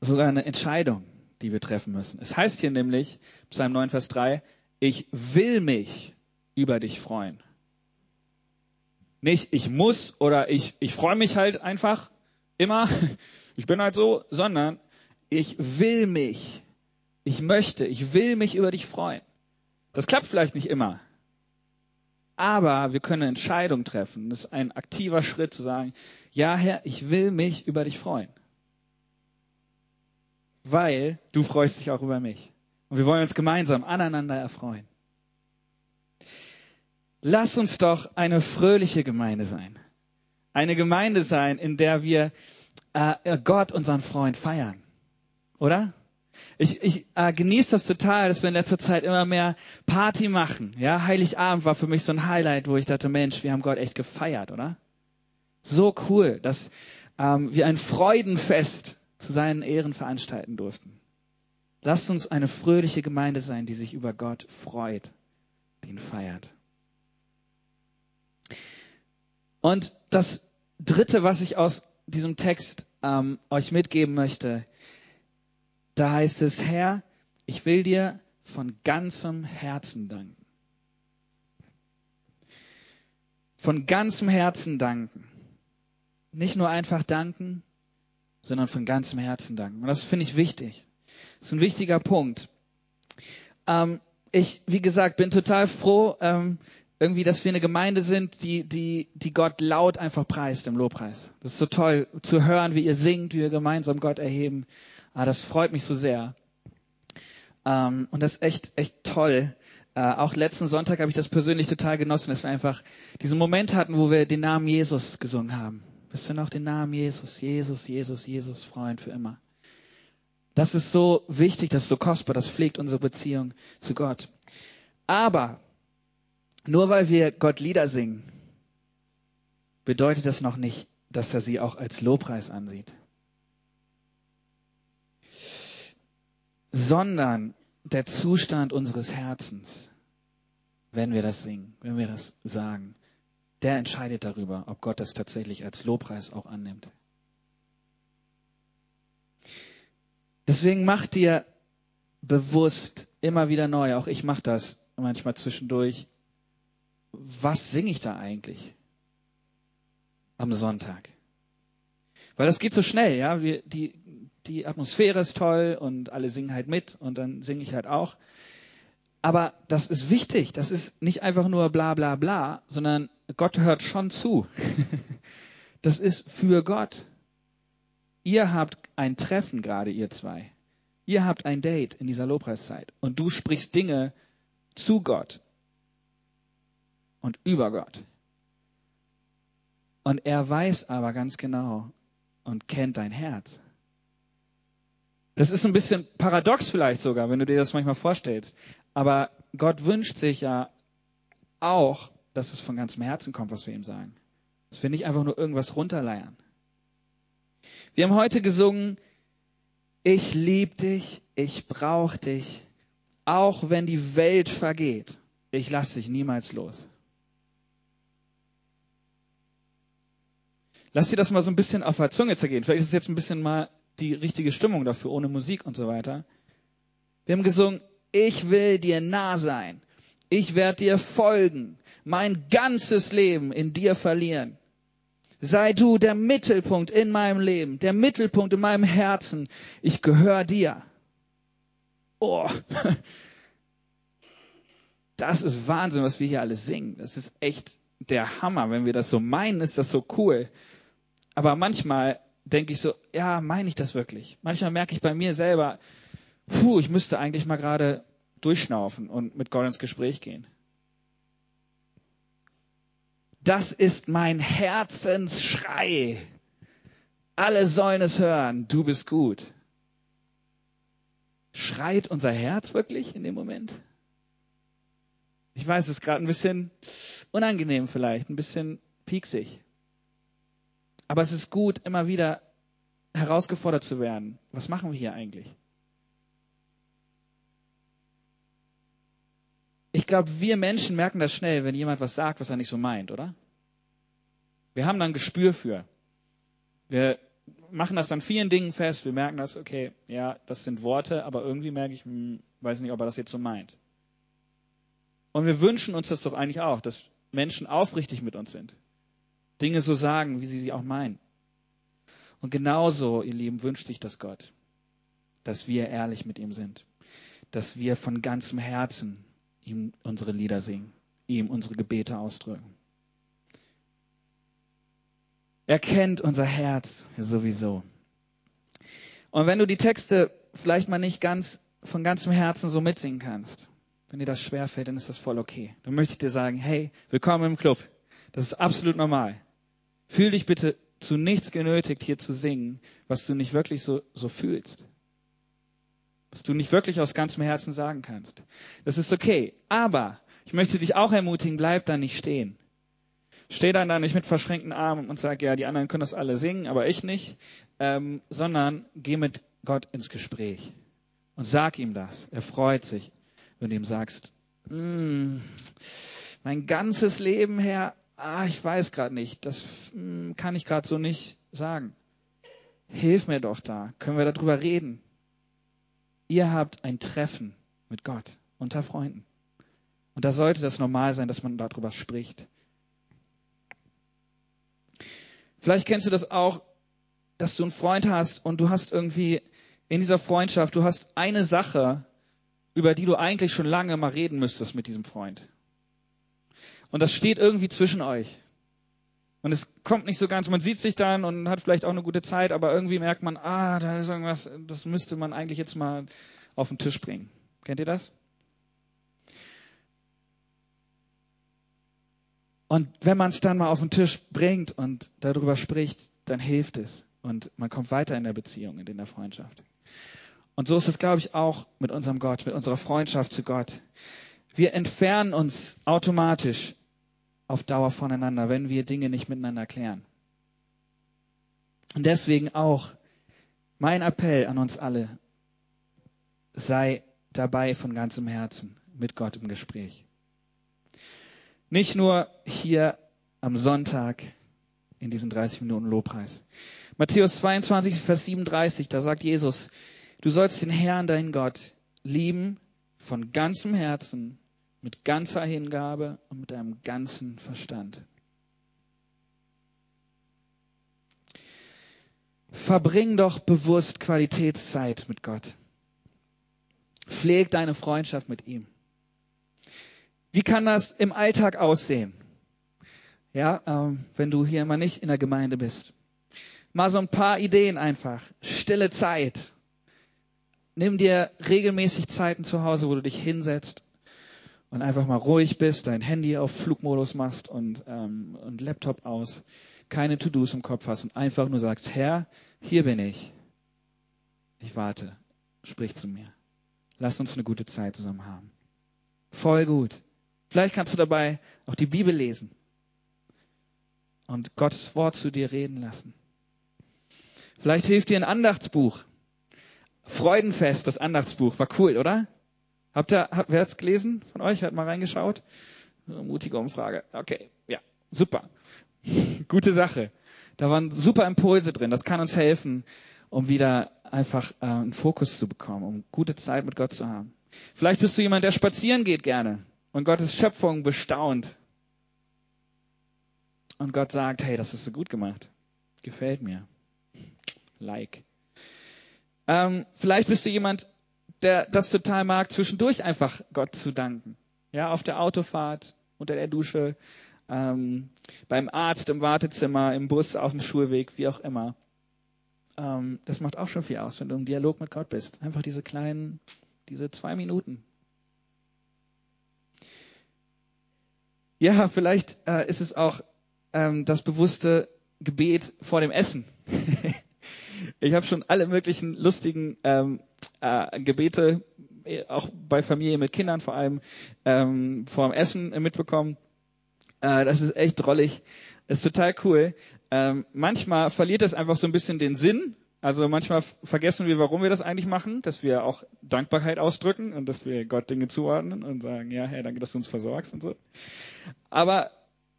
sogar eine Entscheidung, die wir treffen müssen. Es heißt hier nämlich, Psalm 9, Vers 3, ich will mich über dich freuen. Nicht, ich muss oder ich, ich freue mich halt einfach immer, ich bin halt so, sondern ich will mich, ich möchte, ich will mich über dich freuen. Das klappt vielleicht nicht immer, aber wir können eine Entscheidung treffen. Das ist ein aktiver Schritt zu sagen, ja Herr, ich will mich über dich freuen. Weil du freust dich auch über mich. Und wir wollen uns gemeinsam aneinander erfreuen. Lass uns doch eine fröhliche Gemeinde sein. eine Gemeinde sein, in der wir äh, Gott, unseren Freund, feiern. Oder? Ich, ich äh, genieße das total, dass wir in letzter Zeit immer mehr Party machen. Ja, Heiligabend war für mich so ein Highlight, wo ich dachte, Mensch, wir haben Gott echt gefeiert, oder? So cool, dass ähm, wir ein Freudenfest zu seinen Ehren veranstalten durften. Lasst uns eine fröhliche Gemeinde sein, die sich über Gott freut, die ihn feiert. Und das Dritte, was ich aus diesem Text ähm, euch mitgeben möchte, da heißt es, Herr, ich will dir von ganzem Herzen danken. Von ganzem Herzen danken. Nicht nur einfach danken, sondern von ganzem Herzen danken. Und das finde ich wichtig. Das ist ein wichtiger Punkt. Ähm, ich, wie gesagt, bin total froh, ähm, irgendwie, dass wir eine Gemeinde sind, die, die, die Gott laut einfach preist im Lobpreis. Das ist so toll zu hören, wie ihr singt, wie ihr gemeinsam Gott erheben. Ah, das freut mich so sehr. Ähm, und das ist echt, echt toll. Äh, auch letzten Sonntag habe ich das persönlich total genossen, dass wir einfach diesen Moment hatten, wo wir den Namen Jesus gesungen haben. Wisst ihr noch den Namen Jesus? Jesus, Jesus, Jesus, Freund für immer. Das ist so wichtig, das ist so kostbar, das pflegt unsere Beziehung zu Gott. Aber nur weil wir Gott Lieder singen, bedeutet das noch nicht, dass er sie auch als Lobpreis ansieht. Sondern der Zustand unseres Herzens, wenn wir das singen, wenn wir das sagen, der entscheidet darüber, ob Gott das tatsächlich als Lobpreis auch annimmt. Deswegen mach dir bewusst immer wieder neu, auch ich mache das manchmal zwischendurch, was singe ich da eigentlich am Sonntag? Weil das geht so schnell, ja. Wir, die, die Atmosphäre ist toll und alle singen halt mit und dann singe ich halt auch. Aber das ist wichtig. Das ist nicht einfach nur bla bla bla, sondern Gott hört schon zu. das ist für Gott. Ihr habt ein Treffen gerade, ihr zwei. Ihr habt ein Date in dieser Lobpreiszeit und du sprichst Dinge zu Gott und über Gott. Und er weiß aber ganz genau und kennt dein Herz. Das ist ein bisschen paradox vielleicht sogar, wenn du dir das manchmal vorstellst. Aber Gott wünscht sich ja auch, dass es von ganzem Herzen kommt, was wir ihm sagen. Dass wir nicht einfach nur irgendwas runterleiern. Wir haben heute gesungen, ich lieb dich, ich brauch dich, auch wenn die Welt vergeht. Ich lass dich niemals los. Lass dir das mal so ein bisschen auf der Zunge zergehen. Vielleicht ist es jetzt ein bisschen mal die richtige Stimmung dafür, ohne Musik und so weiter. Wir haben gesungen, ich will dir nah sein. Ich werde dir folgen. Mein ganzes Leben in dir verlieren. Sei du der Mittelpunkt in meinem Leben, der Mittelpunkt in meinem Herzen. Ich gehöre dir. Oh, das ist Wahnsinn, was wir hier alles singen. Das ist echt der Hammer. Wenn wir das so meinen, ist das so cool. Aber manchmal denke ich so, ja, meine ich das wirklich? Manchmal merke ich bei mir selber, puh, ich müsste eigentlich mal gerade durchschnaufen und mit Gott ins Gespräch gehen. Das ist mein Herzensschrei. Alle sollen es hören. Du bist gut. Schreit unser Herz wirklich in dem Moment? Ich weiß, es ist gerade ein bisschen unangenehm vielleicht, ein bisschen pieksig. Aber es ist gut, immer wieder herausgefordert zu werden. Was machen wir hier eigentlich? Ich glaube, wir Menschen merken das schnell, wenn jemand was sagt, was er nicht so meint, oder? Wir haben dann Gespür für. Wir machen das an vielen Dingen fest. Wir merken das, okay, ja, das sind Worte, aber irgendwie merke ich, hm, weiß nicht, ob er das jetzt so meint. Und wir wünschen uns das doch eigentlich auch, dass Menschen aufrichtig mit uns sind. Dinge so sagen, wie sie sie auch meinen. Und genauso, ihr Lieben, wünscht sich das Gott, dass wir ehrlich mit ihm sind, dass wir von ganzem Herzen ihm unsere Lieder singen, ihm unsere Gebete ausdrücken. Er kennt unser Herz sowieso. Und wenn du die Texte vielleicht mal nicht ganz von ganzem Herzen so mitsingen kannst, wenn dir das schwerfällt, dann ist das voll okay. Dann möchte ich dir sagen, hey, willkommen im Club. Das ist absolut normal. Fühl dich bitte zu nichts genötigt, hier zu singen, was du nicht wirklich so, so fühlst. Was du nicht wirklich aus ganzem Herzen sagen kannst. Das ist okay. Aber ich möchte dich auch ermutigen, bleib da nicht stehen. Steh dann da nicht mit verschränkten Armen und sag, ja, die anderen können das alle singen, aber ich nicht, ähm, sondern geh mit Gott ins Gespräch und sag ihm das. Er freut sich, wenn du ihm sagst, mm, mein ganzes Leben her, ah, ich weiß gerade nicht, das mm, kann ich gerade so nicht sagen. Hilf mir doch da, können wir darüber reden. Ihr habt ein Treffen mit Gott unter Freunden. Und da sollte das normal sein, dass man darüber spricht. Vielleicht kennst du das auch, dass du einen Freund hast und du hast irgendwie in dieser Freundschaft, du hast eine Sache, über die du eigentlich schon lange mal reden müsstest mit diesem Freund. Und das steht irgendwie zwischen euch. Und es kommt nicht so ganz, man sieht sich dann und hat vielleicht auch eine gute Zeit, aber irgendwie merkt man, ah, da ist irgendwas, das müsste man eigentlich jetzt mal auf den Tisch bringen. Kennt ihr das? Und wenn man es dann mal auf den Tisch bringt und darüber spricht, dann hilft es. Und man kommt weiter in der Beziehung, in der Freundschaft. Und so ist es, glaube ich, auch mit unserem Gott, mit unserer Freundschaft zu Gott. Wir entfernen uns automatisch auf Dauer voneinander, wenn wir Dinge nicht miteinander klären. Und deswegen auch mein Appell an uns alle, sei dabei von ganzem Herzen mit Gott im Gespräch. Nicht nur hier am Sonntag in diesen 30 Minuten Lobpreis. Matthäus 22, Vers 37, da sagt Jesus, du sollst den Herrn, deinen Gott, lieben von ganzem Herzen, mit ganzer Hingabe und mit deinem ganzen Verstand. Verbring doch bewusst Qualitätszeit mit Gott. Pfleg deine Freundschaft mit ihm. Wie kann das im Alltag aussehen? Ja, ähm, wenn du hier mal nicht in der Gemeinde bist. Mal so ein paar Ideen einfach. Stille Zeit. Nimm dir regelmäßig Zeiten zu Hause, wo du dich hinsetzt und einfach mal ruhig bist, dein Handy auf Flugmodus machst und, ähm, und Laptop aus, keine To-Dos im Kopf hast und einfach nur sagst, Herr, hier bin ich. Ich warte. Sprich zu mir. Lass uns eine gute Zeit zusammen haben. Voll gut. Vielleicht kannst du dabei auch die Bibel lesen und Gottes Wort zu dir reden lassen. Vielleicht hilft dir ein Andachtsbuch. Freudenfest, das Andachtsbuch. War cool, oder? Habt ihr, habt, wer hat's gelesen von euch? Hat mal reingeschaut? Mutige Umfrage. Okay, ja, super. Gute Sache. Da waren super Impulse drin. Das kann uns helfen, um wieder einfach äh, einen Fokus zu bekommen, um gute Zeit mit Gott zu haben. Vielleicht bist du jemand, der spazieren geht gerne und Gottes Schöpfung bestaunt. Und Gott sagt, hey, das hast du gut gemacht. Gefällt mir. Like. Ähm, vielleicht bist du jemand, der das total mag, zwischendurch einfach Gott zu danken. Ja, auf der Autofahrt, unter der Dusche, ähm, beim Arzt, im Wartezimmer, im Bus, auf dem Schulweg, wie auch immer. Ähm, das macht auch schon viel aus, wenn du im Dialog mit Gott bist. Einfach diese kleinen, diese zwei Minuten, Ja, vielleicht äh, ist es auch ähm, das bewusste Gebet vor dem Essen. ich habe schon alle möglichen lustigen ähm, äh, Gebete, äh, auch bei Familie mit Kindern vor allem, ähm, vor dem Essen mitbekommen. Äh, das ist echt drollig. Das ist total cool. Ähm, manchmal verliert das einfach so ein bisschen den Sinn also manchmal vergessen wir, warum wir das eigentlich machen, dass wir auch Dankbarkeit ausdrücken und dass wir Gott Dinge zuordnen und sagen, ja, Herr, danke, dass du uns versorgst und so. Aber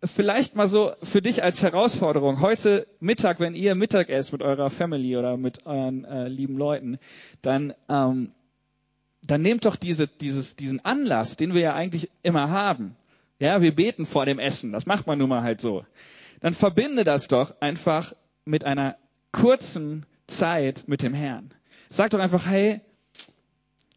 vielleicht mal so für dich als Herausforderung, heute Mittag, wenn ihr Mittag esst mit eurer Family oder mit euren äh, lieben Leuten, dann, ähm, dann nehmt doch diese, dieses, diesen Anlass, den wir ja eigentlich immer haben. Ja, wir beten vor dem Essen, das macht man nun mal halt so. Dann verbinde das doch einfach mit einer kurzen Zeit mit dem Herrn. Sag doch einfach, hey,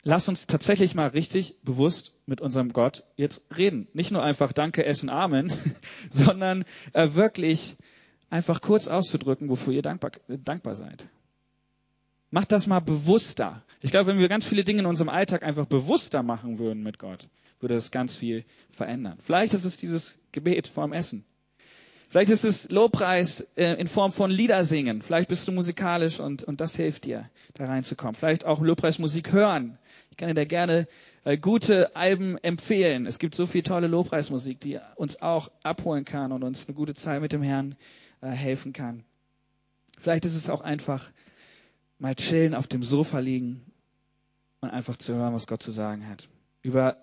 lass uns tatsächlich mal richtig bewusst mit unserem Gott jetzt reden. Nicht nur einfach Danke, Essen, Amen, sondern äh, wirklich einfach kurz auszudrücken, wofür ihr dankbar, dankbar seid. Macht das mal bewusster. Ich glaube, wenn wir ganz viele Dinge in unserem Alltag einfach bewusster machen würden mit Gott, würde das ganz viel verändern. Vielleicht ist es dieses Gebet vor dem Essen. Vielleicht ist es Lobpreis äh, in Form von Lieder singen. Vielleicht bist du musikalisch und, und das hilft dir, da reinzukommen. Vielleicht auch Lobpreismusik hören. Kann dir da gerne äh, gute Alben empfehlen. Es gibt so viel tolle Lobpreismusik, die uns auch abholen kann und uns eine gute Zeit mit dem Herrn äh, helfen kann. Vielleicht ist es auch einfach mal chillen, auf dem Sofa liegen und einfach zu hören, was Gott zu sagen hat. Über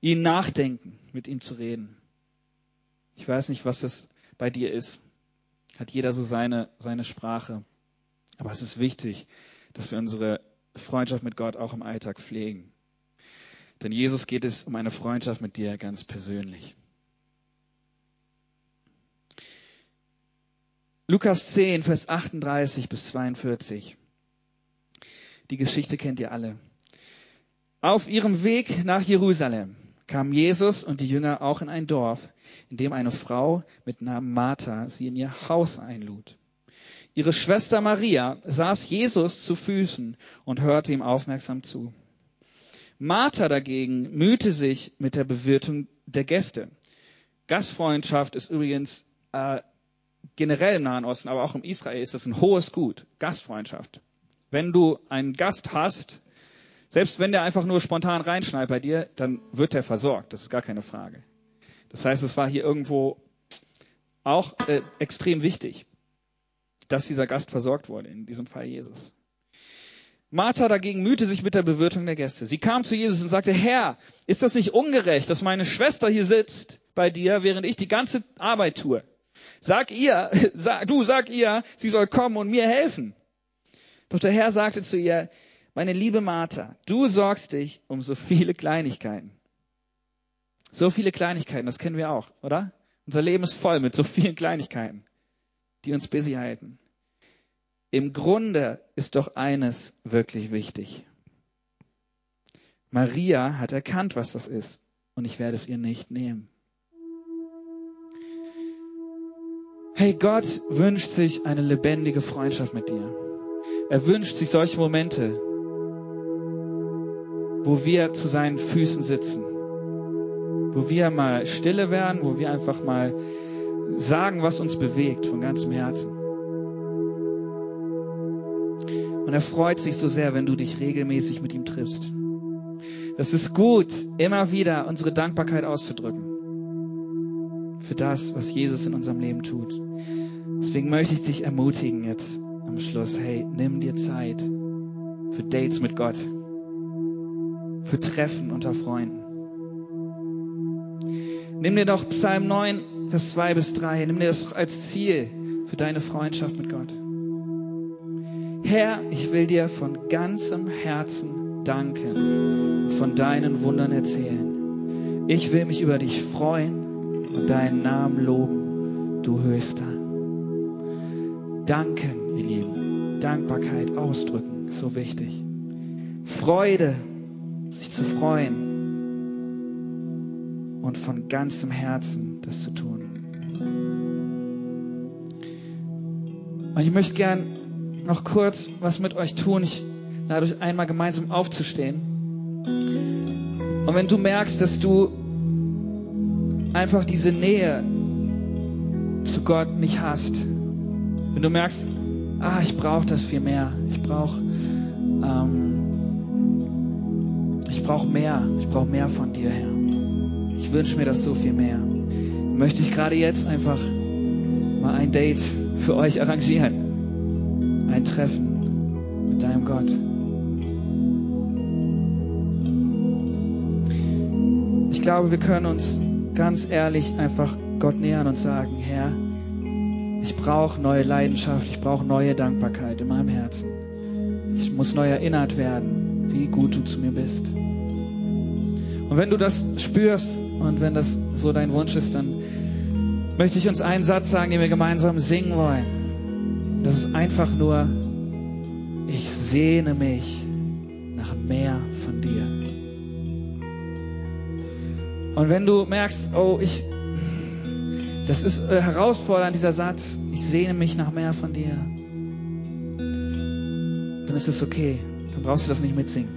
ihn nachdenken, mit ihm zu reden. Ich weiß nicht, was das bei dir ist. Hat jeder so seine, seine Sprache. Aber es ist wichtig, dass wir unsere Freundschaft mit Gott auch im Alltag pflegen. Denn Jesus geht es um eine Freundschaft mit dir ganz persönlich. Lukas 10, Vers 38 bis 42. Die Geschichte kennt ihr alle. Auf ihrem Weg nach Jerusalem kamen Jesus und die Jünger auch in ein Dorf, in dem eine Frau mit Namen Martha sie in ihr Haus einlud. Ihre Schwester Maria saß Jesus zu Füßen und hörte ihm aufmerksam zu. Martha dagegen mühte sich mit der Bewirtung der Gäste. Gastfreundschaft ist übrigens äh, generell im Nahen Osten, aber auch im Israel ist das ein hohes Gut. Gastfreundschaft. Wenn du einen Gast hast, selbst wenn der einfach nur spontan reinschneit bei dir, dann wird er versorgt. Das ist gar keine Frage. Das heißt, es war hier irgendwo auch äh, extrem wichtig, dass dieser Gast versorgt wurde, in diesem Fall Jesus. Martha dagegen mühte sich mit der Bewirtung der Gäste. Sie kam zu Jesus und sagte, Herr, ist das nicht ungerecht, dass meine Schwester hier sitzt bei dir, während ich die ganze Arbeit tue? Sag ihr, sag, du sag ihr, sie soll kommen und mir helfen. Doch der Herr sagte zu ihr, meine liebe Martha, du sorgst dich um so viele Kleinigkeiten. So viele Kleinigkeiten, das kennen wir auch, oder? Unser Leben ist voll mit so vielen Kleinigkeiten, die uns busy halten. Im Grunde ist doch eines wirklich wichtig. Maria hat erkannt, was das ist, und ich werde es ihr nicht nehmen. Hey, Gott wünscht sich eine lebendige Freundschaft mit dir. Er wünscht sich solche Momente, wo wir zu seinen Füßen sitzen, wo wir mal stille werden, wo wir einfach mal sagen, was uns bewegt von ganzem Herzen. Und er freut sich so sehr, wenn du dich regelmäßig mit ihm triffst. Es ist gut, immer wieder unsere Dankbarkeit auszudrücken für das, was Jesus in unserem Leben tut. Deswegen möchte ich dich ermutigen jetzt am Schluss, hey, nimm dir Zeit für Dates mit Gott, für Treffen unter Freunden. Nimm dir doch Psalm 9, Vers 2 bis 3, nimm dir das als Ziel für deine Freundschaft mit Gott. Herr, ich will dir von ganzem Herzen danken und von deinen Wundern erzählen. Ich will mich über dich freuen und deinen Namen loben, du Höchster. Danken, ihr Lieben. Dankbarkeit ausdrücken, so wichtig. Freude, sich zu freuen und von ganzem Herzen das zu tun. Und ich möchte gern noch kurz was mit euch tun. Ich lade euch einmal gemeinsam aufzustehen. Und wenn du merkst, dass du einfach diese Nähe zu Gott nicht hast, wenn du merkst, ah, ich brauche das viel mehr, ich brauche ähm, ich brauche mehr, ich brauche mehr von dir, Herr. Ich wünsche mir das so viel mehr. Möchte ich gerade jetzt einfach mal ein Date für euch arrangieren ein Treffen mit deinem Gott. Ich glaube, wir können uns ganz ehrlich einfach Gott nähern und sagen, Herr, ich brauche neue Leidenschaft, ich brauche neue Dankbarkeit in meinem Herzen. Ich muss neu erinnert werden, wie gut du zu mir bist. Und wenn du das spürst und wenn das so dein Wunsch ist, dann möchte ich uns einen Satz sagen, den wir gemeinsam singen wollen. Das ist einfach nur, ich sehne mich nach mehr von dir. Und wenn du merkst, oh, ich, das ist äh, herausfordernd, dieser Satz, ich sehne mich nach mehr von dir, dann ist es okay. Dann brauchst du das nicht mitsingen.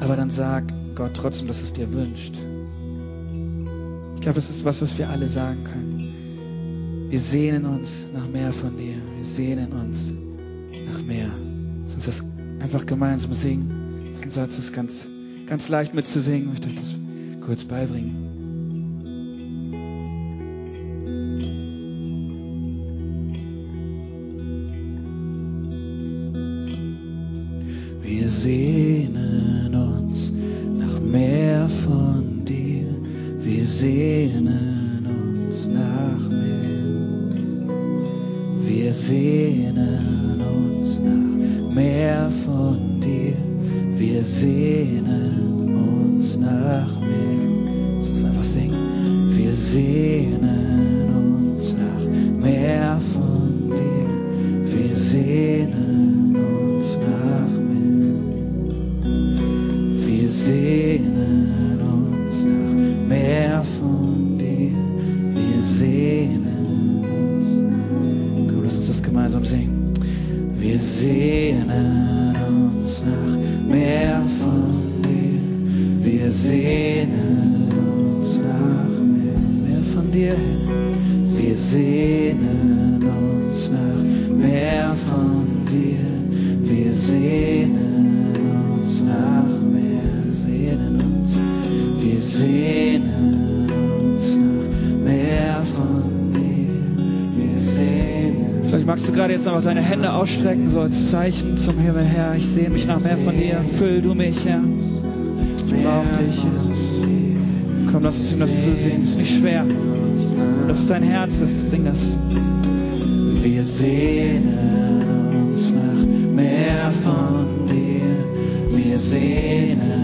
Aber dann sag Gott trotzdem, dass es dir wünscht. Ich glaube, das ist was, was wir alle sagen können. Wir sehnen uns nach mehr von dir. Wir sehnen uns nach mehr. Lass uns das einfach gemeinsam singen. Diesen Satz ist ganz, ganz leicht mitzusingen. Ich möchte euch das kurz beibringen. Sehnen uns nach mehr von dir. Wir sehnen uns. Komm, lass uns das gemeinsam singen. Wir sehnen uns nach mehr von dir. Wir sehnen uns nach mehr, mehr von dir. Wir sehnen uns nach gerade jetzt einfach deine Hände ausstrecken, so als Zeichen zum Himmel, Herr. Ich sehne mich nach mehr von dir. Füll du mich, Herr. Ich brauche dich, Jesus. Komm, lass uns ihm das zusehen. Ist nicht schwer. Das ist dein Herz, ist. Sing das. Wir sehnen uns nach mehr von dir. Wir sehnen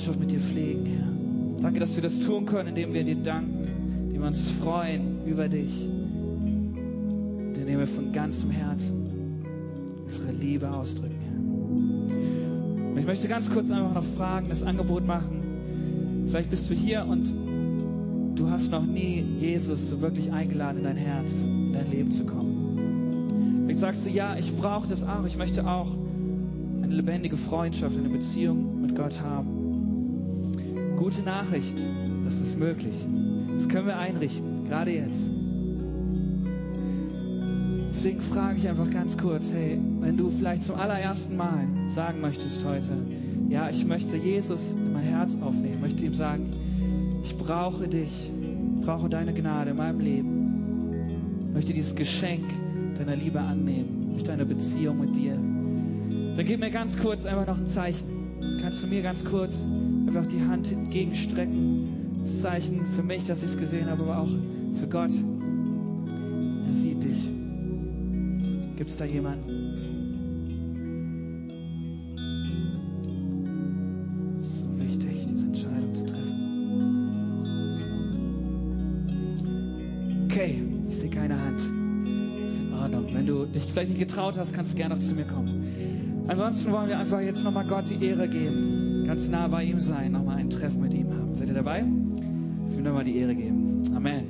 unsere Freundschaft mit dir pflegen, Herr. Danke, dass wir das tun können, indem wir dir danken, indem wir uns freuen über dich, indem wir von ganzem Herzen unsere Liebe ausdrücken, Herr. Und ich möchte ganz kurz einfach noch fragen, das Angebot machen. Vielleicht bist du hier und du hast noch nie Jesus so wirklich eingeladen, in dein Herz, in dein Leben zu kommen. Vielleicht sagst du, ja, ich brauche das auch. Ich möchte auch eine lebendige Freundschaft, eine Beziehung mit Gott haben. Gute Nachricht, das ist möglich. Das können wir einrichten, gerade jetzt. Deswegen frage ich einfach ganz kurz, hey, wenn du vielleicht zum allerersten Mal sagen möchtest heute, ja, ich möchte Jesus in mein Herz aufnehmen, möchte ihm sagen, ich brauche dich, ich brauche deine Gnade in meinem Leben, möchte dieses Geschenk deiner Liebe annehmen, möchte eine Beziehung mit dir. Dann Dann gib mir ganz kurz einfach noch ein Zeichen. Kannst du mir ganz kurz einfach die Hand entgegenstrecken? Das Zeichen für mich, dass ich es gesehen habe, aber auch für Gott. Er sieht dich. Gibt es da jemanden? So wichtig, diese Entscheidung zu treffen. Okay, ich sehe keine Hand. Ist in Ordnung. Wenn du dich vielleicht nicht getraut hast, kannst du gerne noch zu mir kommen. Ansonsten wollen wir einfach jetzt nochmal Gott die Ehre geben. Ganz nah bei ihm sein, nochmal ein Treffen mit ihm haben. Seid ihr dabei? Dass wir nochmal die Ehre geben. Amen.